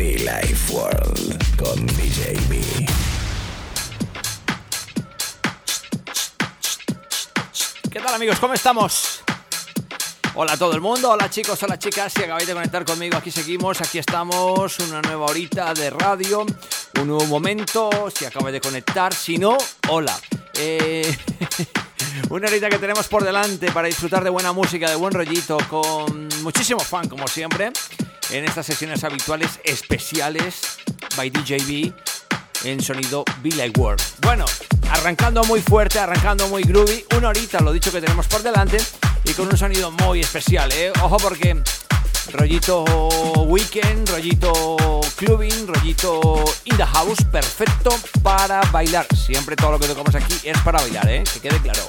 Life World con DJ B. ¿Qué tal amigos? ¿Cómo estamos? Hola a todo el mundo, hola chicos, hola chicas, si acabáis de conectar conmigo, aquí seguimos, aquí estamos, una nueva horita de radio, un nuevo momento, si acabáis de conectar, si no, hola. Eh, una horita que tenemos por delante para disfrutar de buena música, de buen rollito, con muchísimo fan como siempre, en estas sesiones habituales especiales by DJB en sonido Be Like World. Bueno, arrancando muy fuerte, arrancando muy groovy, una horita, lo dicho que tenemos por delante, y con un sonido muy especial, ¿eh? Ojo porque rollito weekend, rollito clubbing, rollito in the house, perfecto para bailar. Siempre todo lo que tocamos aquí es para bailar, ¿eh? Que quede claro.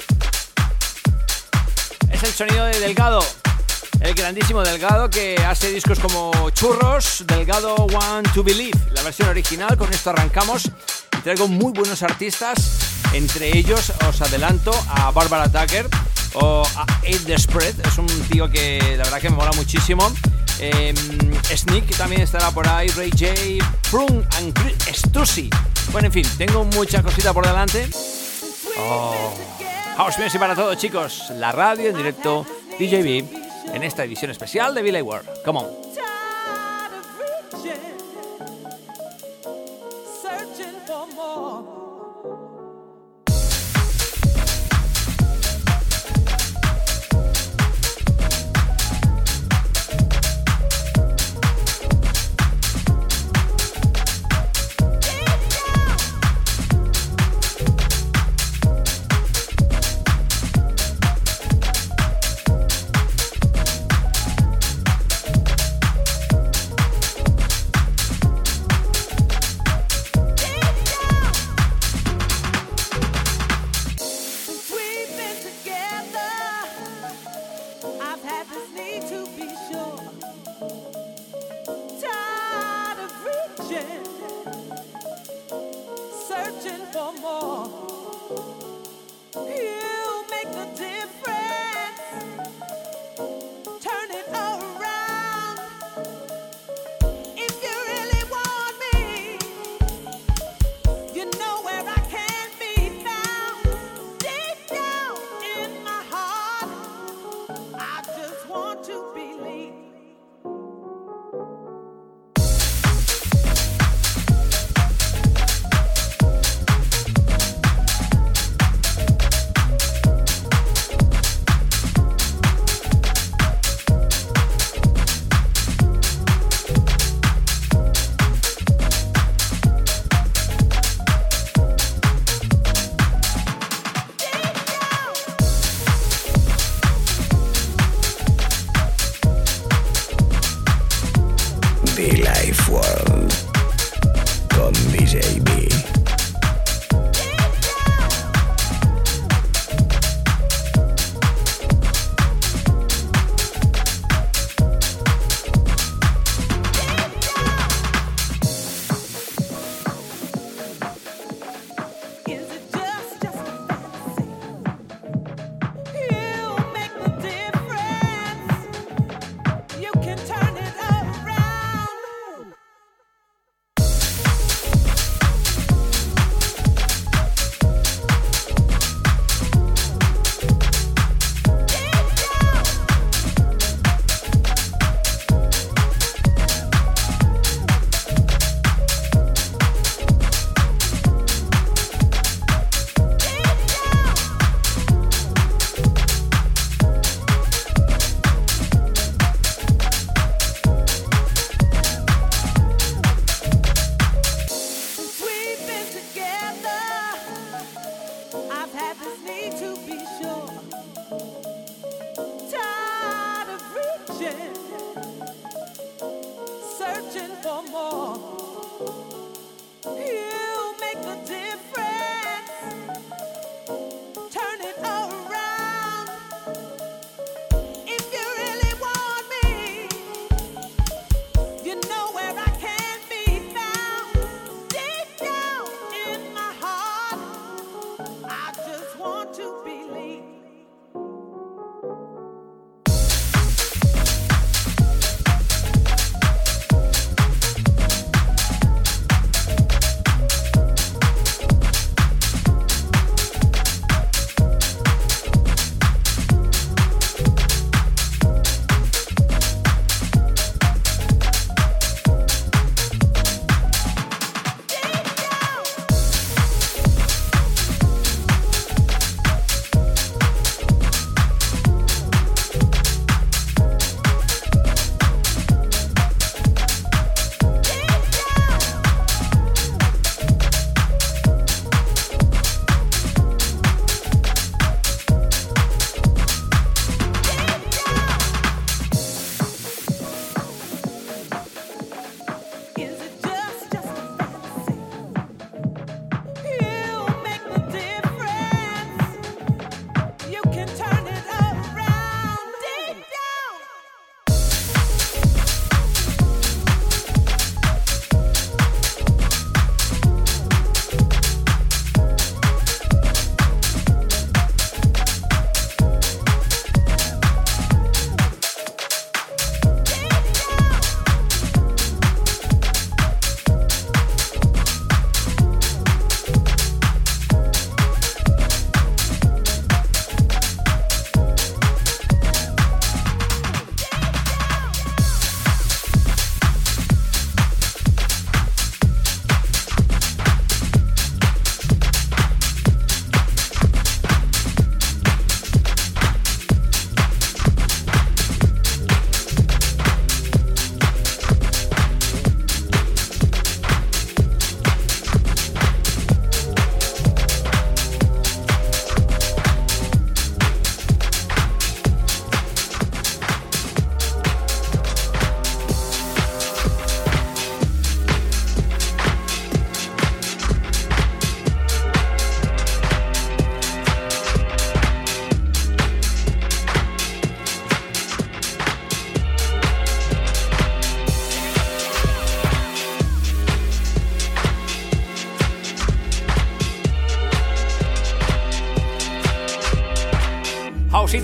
Es el sonido de Delgado, el grandísimo Delgado que hace discos como Churros, Delgado Want to Believe, la versión original. Con esto arrancamos y traigo muy buenos artistas. Entre ellos os adelanto a Barbara Tucker o a Aid the Spread. Es un tío que la verdad que me mola muchísimo. Eh, Sneak también estará por ahí, Ray J, Prune and Stussy. Bueno, en fin, tengo mucha cosita por delante. Oh. House Music para todos, chicos. La radio en directo, DJB, en esta edición especial de Billy World. Come on.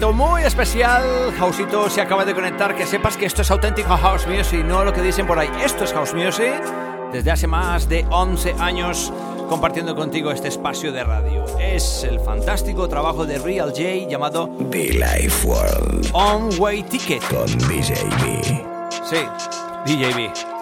Muy especial. Hausito se acaba de conectar. Que sepas que esto es auténtico House Music, no lo que dicen por ahí. Esto es House Music desde hace más de 11 años compartiendo contigo este espacio de radio. Es el fantástico trabajo de Real J llamado The Life World. On Way Ticket. Con DJB. Sí, DJB.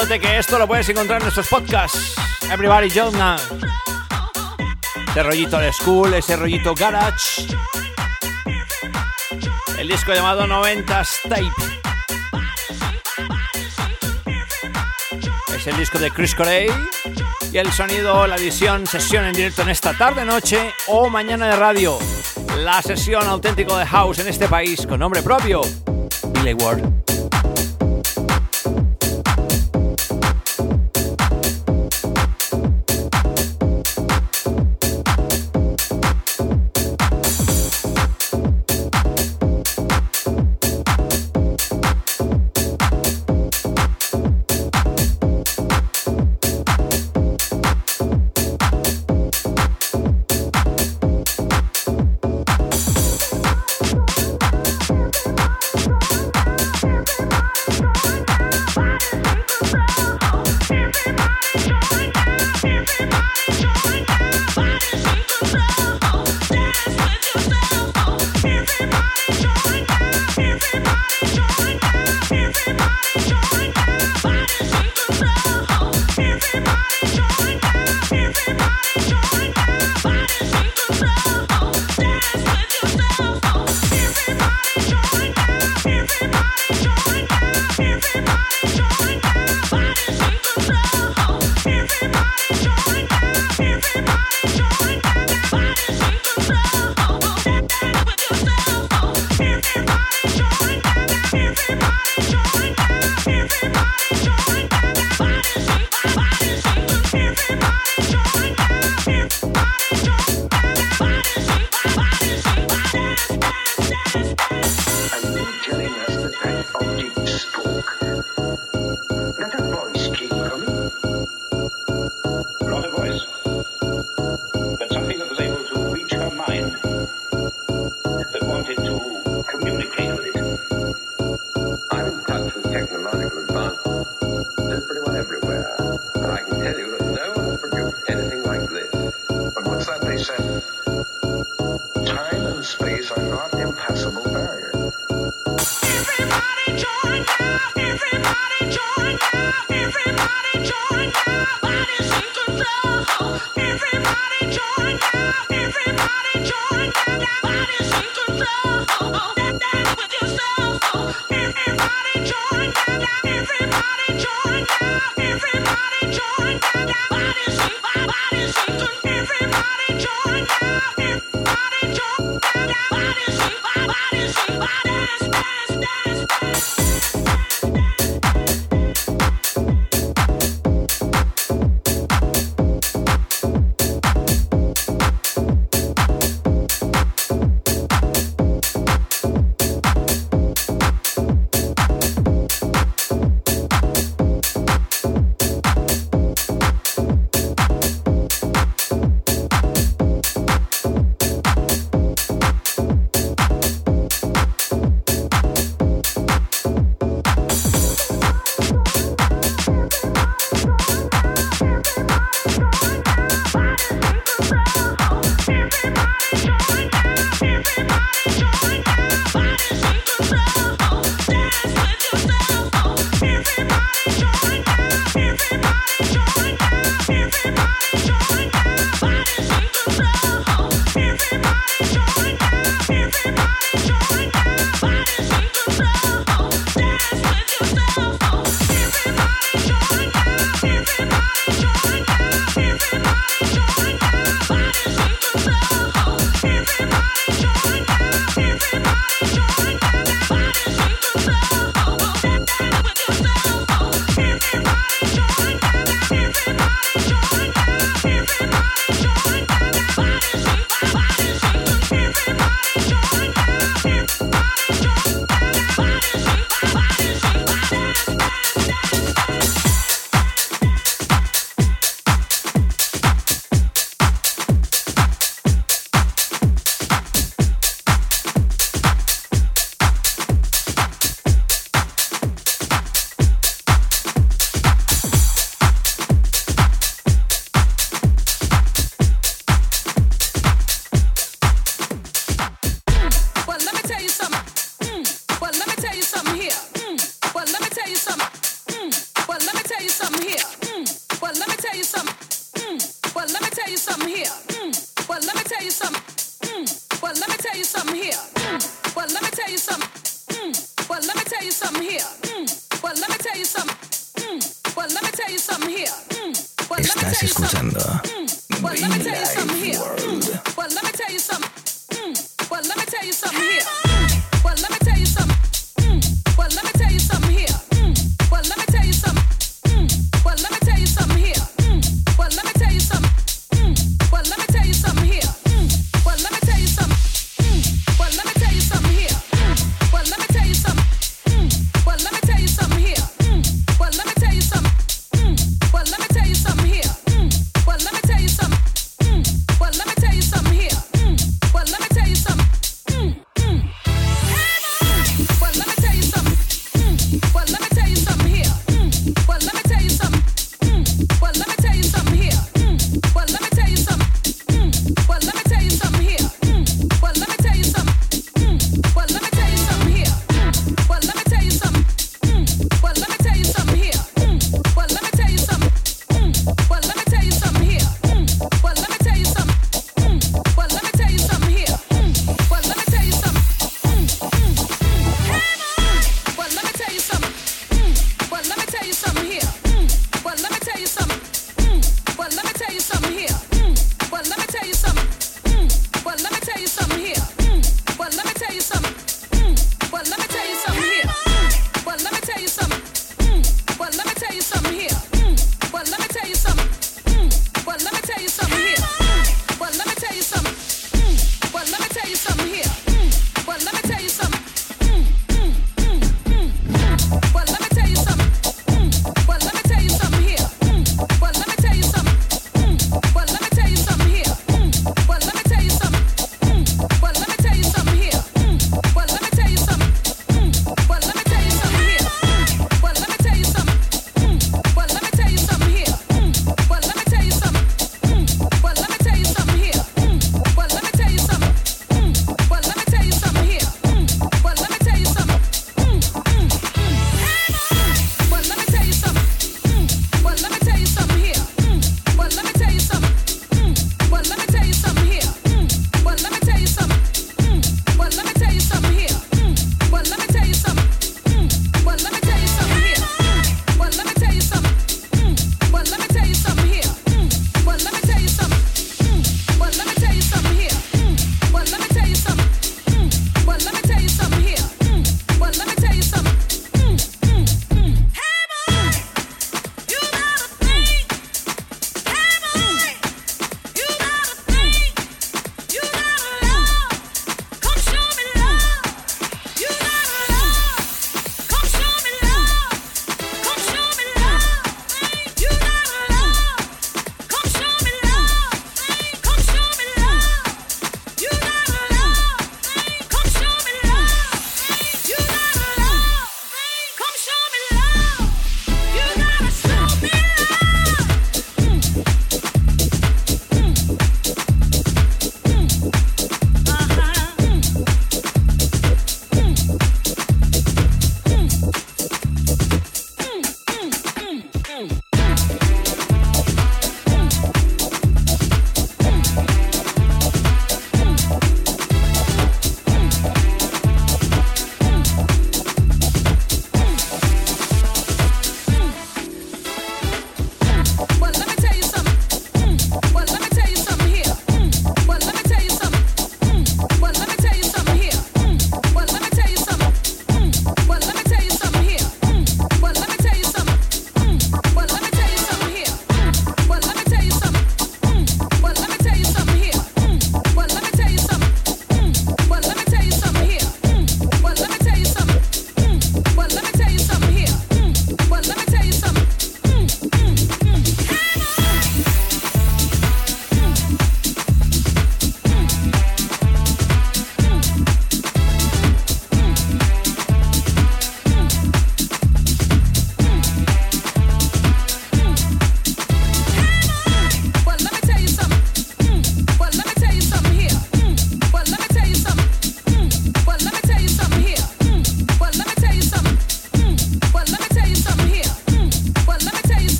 Recordándote que esto lo puedes encontrar en nuestros podcasts. Everybody Now. Ese rollito de school, ese rollito garage. El disco llamado 90s Tape. Es el disco de Chris Corey. Y el sonido, la edición, sesión en directo en esta tarde, noche o mañana de radio. La sesión auténtico de House en este país con nombre propio. Billy Ward.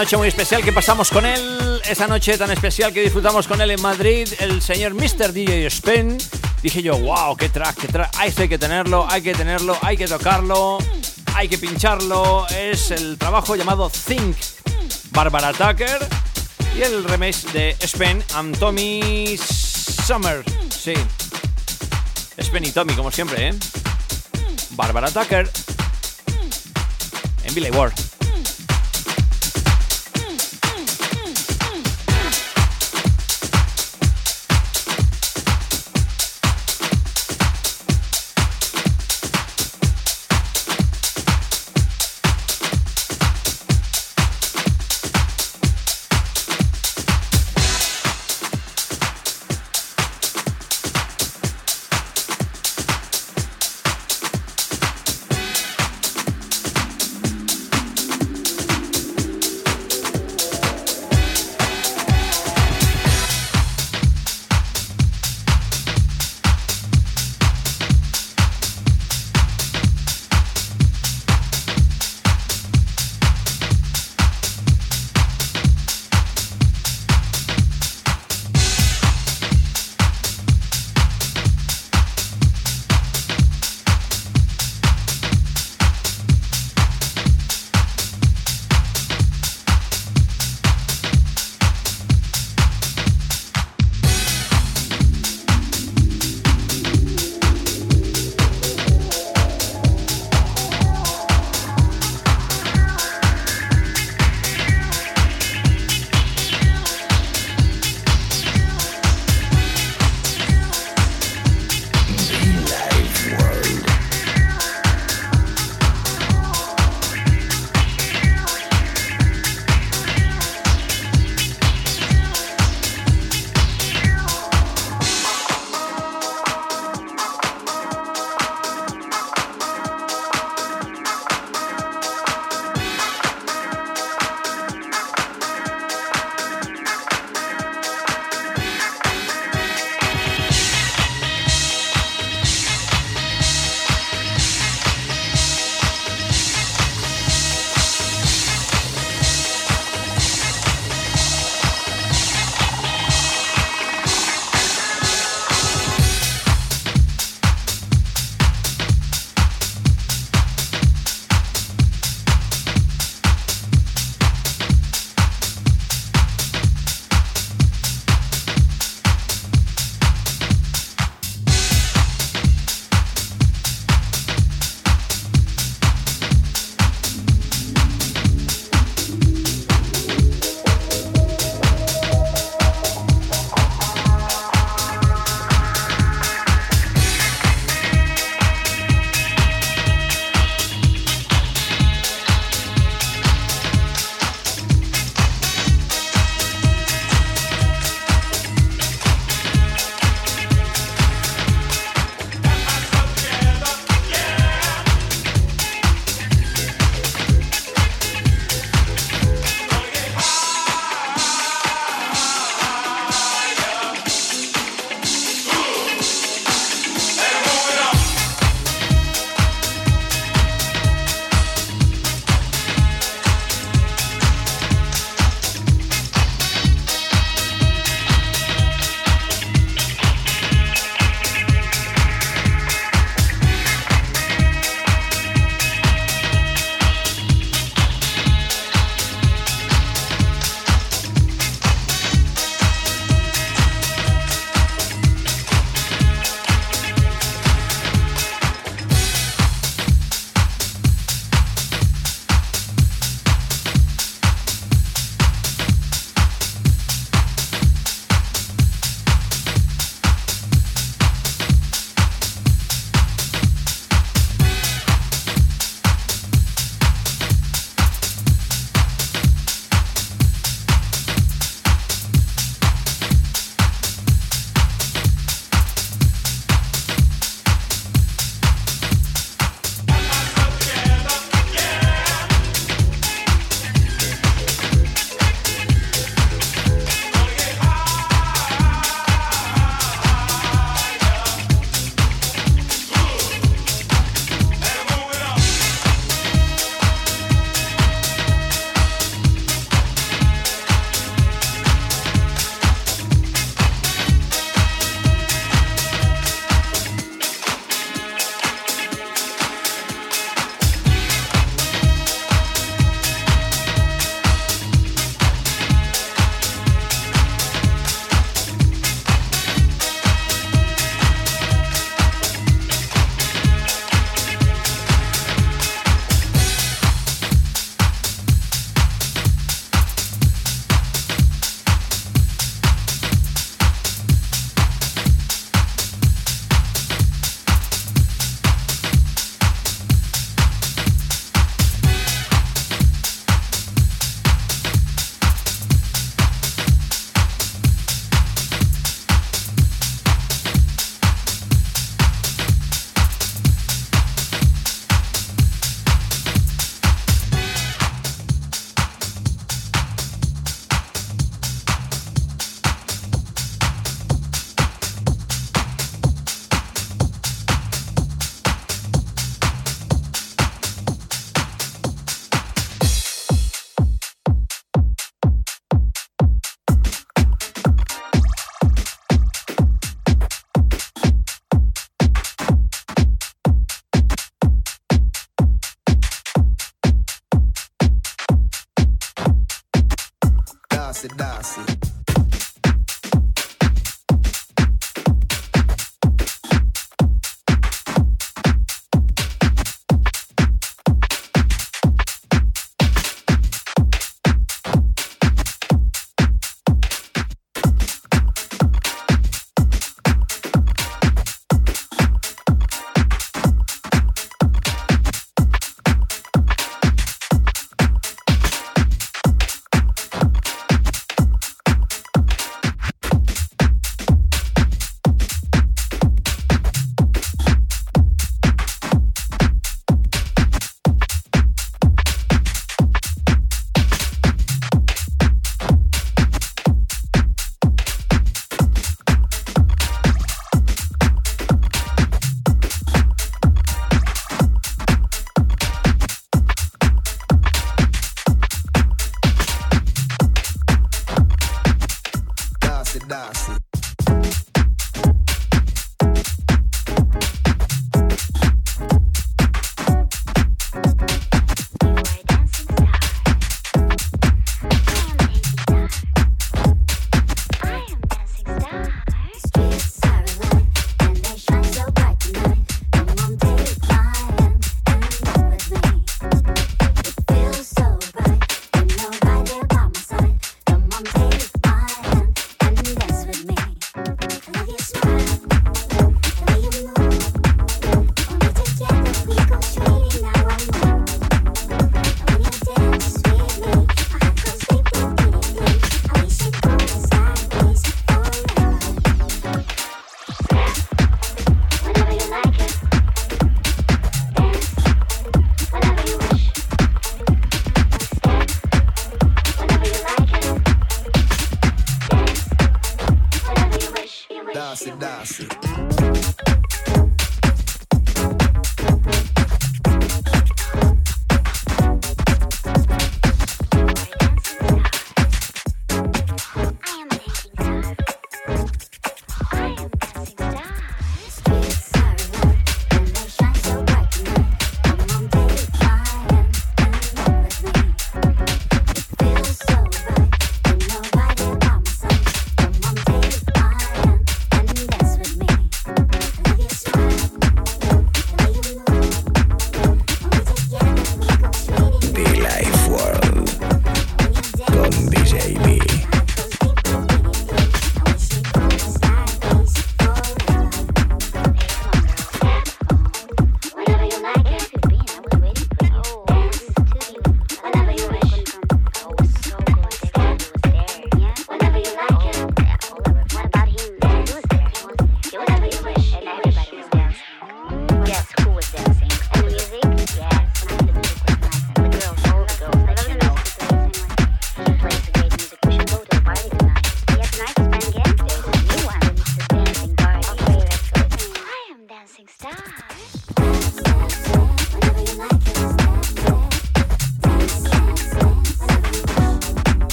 Noche muy especial que pasamos con él, esa noche tan especial que disfrutamos con él en Madrid, el señor Mr. DJ Spin. Dije yo, wow, qué track, qué track, hay que tenerlo, hay que tenerlo, hay que tocarlo, hay que pincharlo. Es el trabajo llamado Think, Barbara Tucker y el remix de Spen and Tommy Summer. Sí, Spen y Tommy, como siempre, ¿eh? Barbara Tucker en Billy Ward.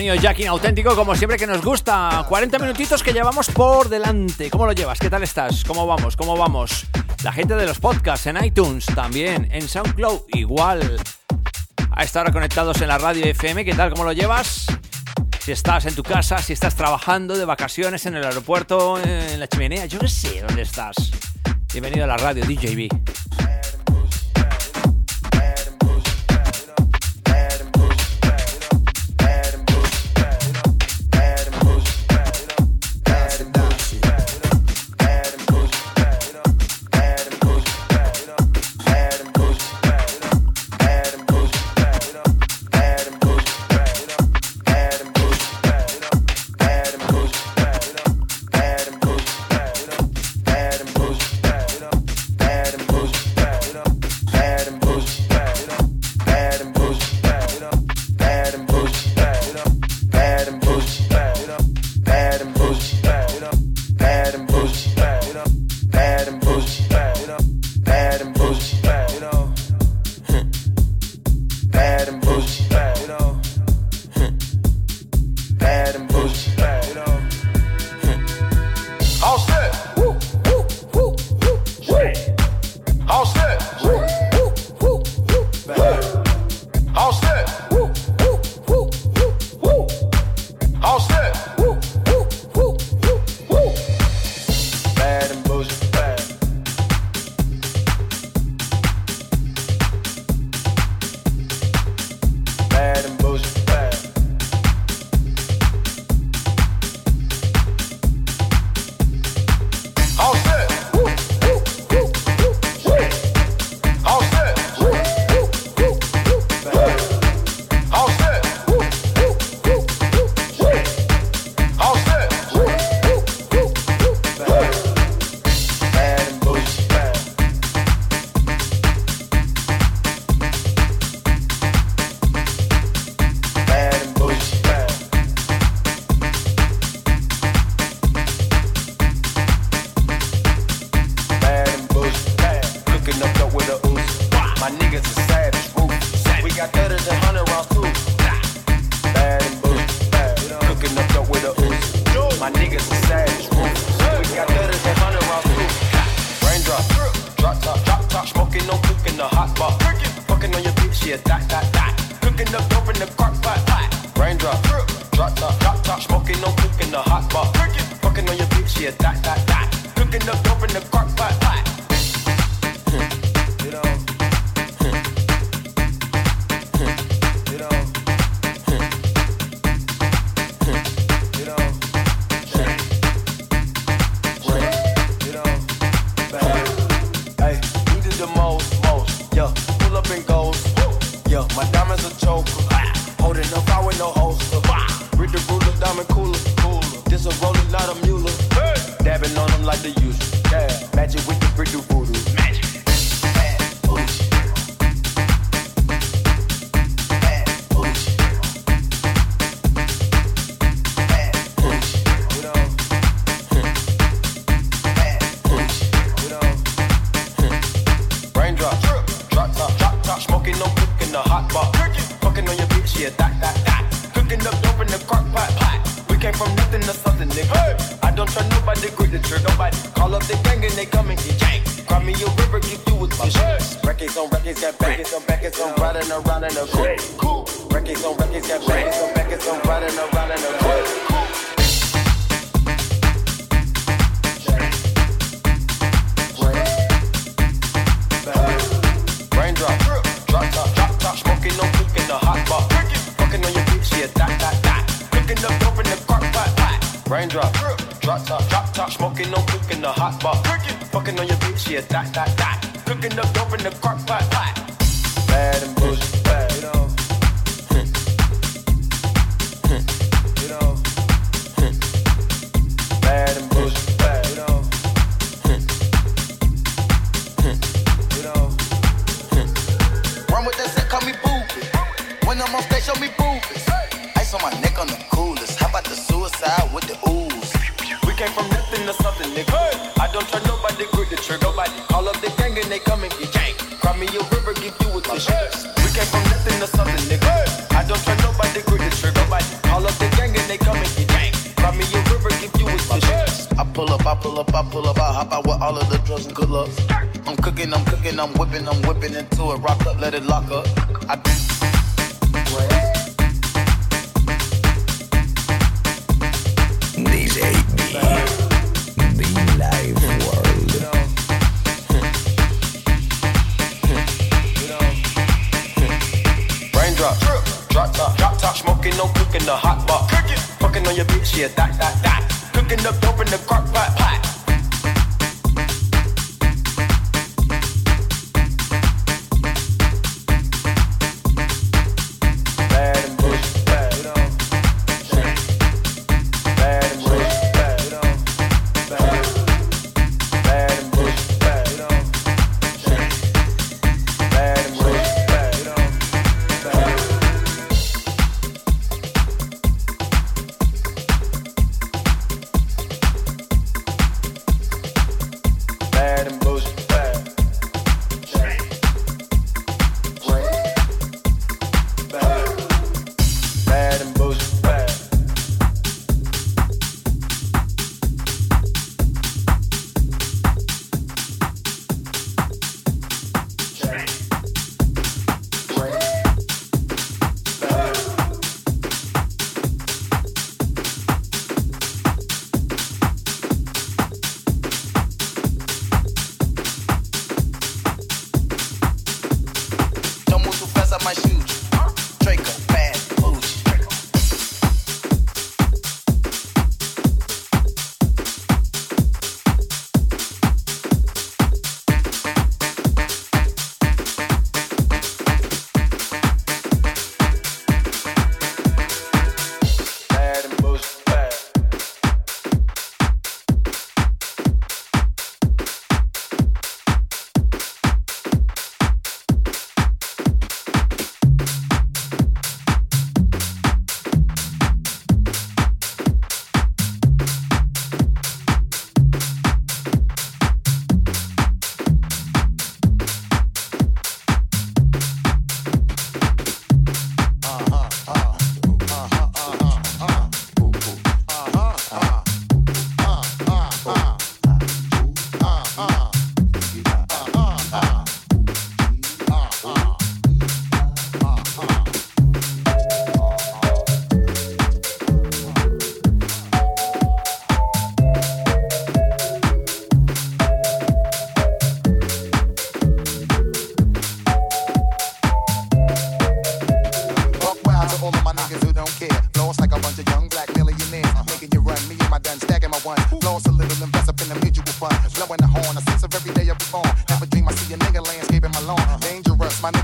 Sonido jacking auténtico, como siempre que nos gusta. 40 minutitos que llevamos por delante. ¿Cómo lo llevas? ¿Qué tal estás? ¿Cómo vamos? ¿Cómo vamos? La gente de los podcasts en iTunes también, en SoundCloud igual. A esta hora conectados en la radio FM, ¿qué tal? ¿Cómo lo llevas? Si estás en tu casa, si estás trabajando de vacaciones en el aeropuerto, en la chimenea, yo qué sé dónde estás. Bienvenido a la radio DJB. pop. Fucking on your bitch, yeah, that, that, that. Cooking up dope in the crock pot, pot. Bad and bullshit, bad. they come and get janked. Cry me a river, give you a tissue. We came from nothing to something, nigga. I don't trust nobody, grip the trigger, but all of the gang and they come and get janked. Cry me a river, give you a tissue. I pull up, I pull up, I pull up, I hop out with all of the drugs and good luck. I'm cooking, I'm cooking, I'm whipping, I'm whipping into it. Rock up, let it lock up. I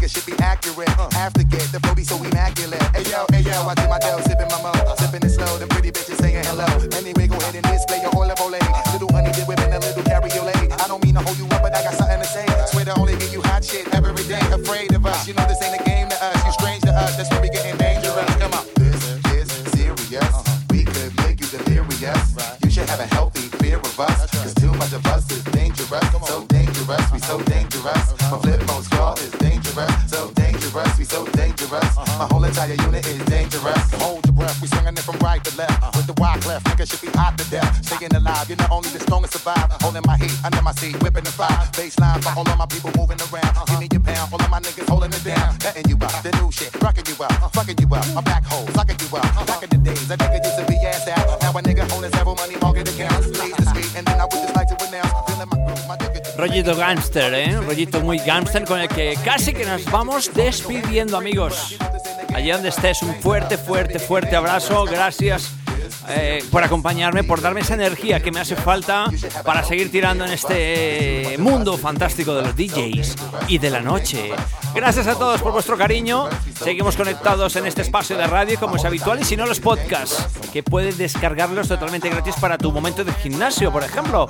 should be accurate. Half Rollito gangster, ¿eh? Un rollito muy gangster con el que casi que nos vamos despidiendo, amigos. Allí donde estés, un fuerte, fuerte, fuerte abrazo. Gracias eh, por acompañarme, por darme esa energía que me hace falta para seguir tirando en este mundo fantástico de los DJs y de la noche. Gracias a todos por vuestro cariño. Seguimos conectados en este espacio de radio como es habitual y si no los podcasts, que puedes descargarlos totalmente gratis para tu momento de gimnasio, por ejemplo.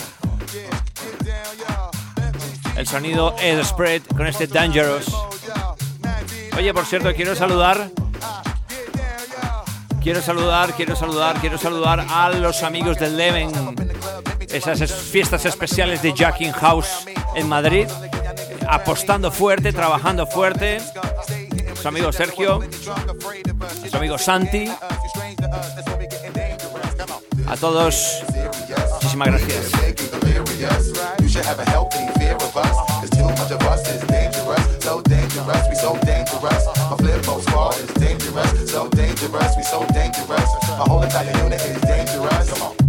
El sonido Ed Spread con este Dangerous. Oye, por cierto, quiero saludar. Quiero saludar, quiero saludar, quiero saludar a los amigos del Leven. Esas es- fiestas especiales de Jacking House en Madrid. Apostando fuerte, trabajando fuerte. Su amigo Sergio, su amigo Santi. A todos, muchísimas gracias. Fear of us. Cause too much of us is dangerous. So dangerous, we so dangerous. My flip mode squad is dangerous. So dangerous, we so dangerous. My whole entire unit is dangerous. Come on.